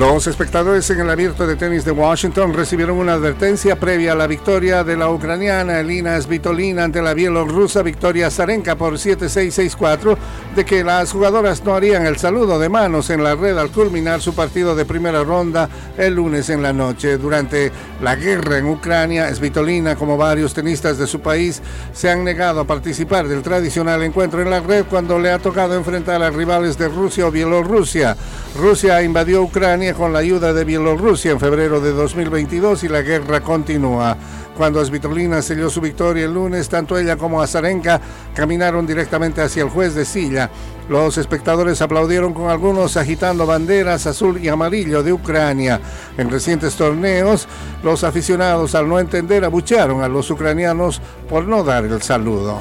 Los espectadores en el abierto de tenis de Washington recibieron una advertencia previa a la victoria de la ucraniana Elina Svitolina ante la bielorrusa Victoria Zarenka por 7-6-6-4 de que las jugadoras no harían el saludo de manos en la red al culminar su partido de primera ronda el lunes en la noche. Durante la guerra en Ucrania, Svitolina, como varios tenistas de su país, se han negado a participar del tradicional encuentro en la red cuando le ha tocado enfrentar a rivales de Rusia o Bielorrusia. Rusia invadió Ucrania con la ayuda de Bielorrusia en febrero de 2022 y la guerra continúa. Cuando Svitolina selló su victoria el lunes, tanto ella como Azarenka caminaron directamente hacia el juez de silla. Los espectadores aplaudieron con algunos agitando banderas azul y amarillo de Ucrania. En recientes torneos, los aficionados al no entender abuchearon a los ucranianos por no dar el saludo.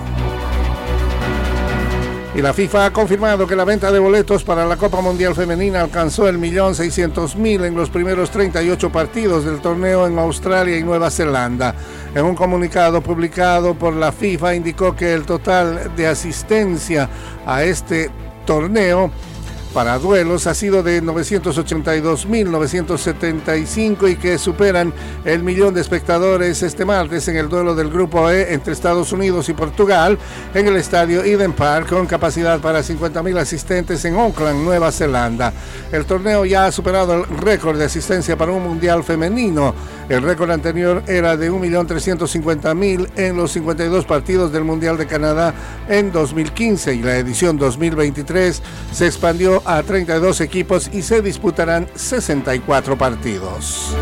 Y la FIFA ha confirmado que la venta de boletos para la Copa Mundial Femenina alcanzó el millón seiscientos mil en los primeros 38 partidos del torneo en Australia y Nueva Zelanda. En un comunicado publicado por la FIFA indicó que el total de asistencia a este torneo para duelos ha sido de 982.975 y que superan el millón de espectadores este martes en el duelo del Grupo E entre Estados Unidos y Portugal en el estadio Eden Park con capacidad para 50.000 asistentes en Auckland, Nueva Zelanda. El torneo ya ha superado el récord de asistencia para un mundial femenino. El récord anterior era de 1.350.000 en los 52 partidos del Mundial de Canadá en 2015 y la edición 2023 se expandió a 32 equipos y se disputarán 64 partidos.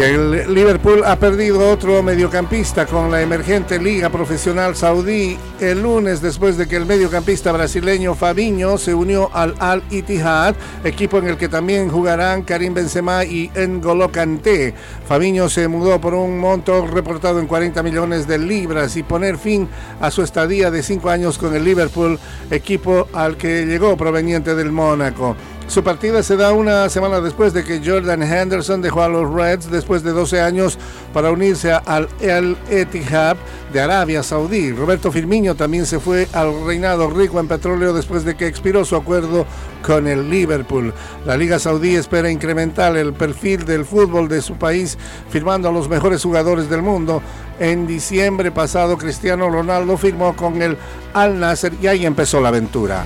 El Liverpool ha perdido otro mediocampista con la emergente Liga Profesional Saudí el lunes después de que el mediocampista brasileño Fabinho se unió al Al Ittihad, equipo en el que también jugarán Karim Benzema y N'Golo Kanté. Fabinho se mudó por un monto reportado en 40 millones de libras y poner fin a su estadía de cinco años con el Liverpool, equipo al que llegó proveniente del Mónaco. Su partida se da una semana después de que Jordan Henderson dejó a los Reds después de 12 años para unirse al El Etihad de Arabia Saudí. Roberto Firmino también se fue al reinado rico en petróleo después de que expiró su acuerdo con el Liverpool. La Liga Saudí espera incrementar el perfil del fútbol de su país firmando a los mejores jugadores del mundo. En diciembre pasado Cristiano Ronaldo firmó con el Al Nasser y ahí empezó la aventura.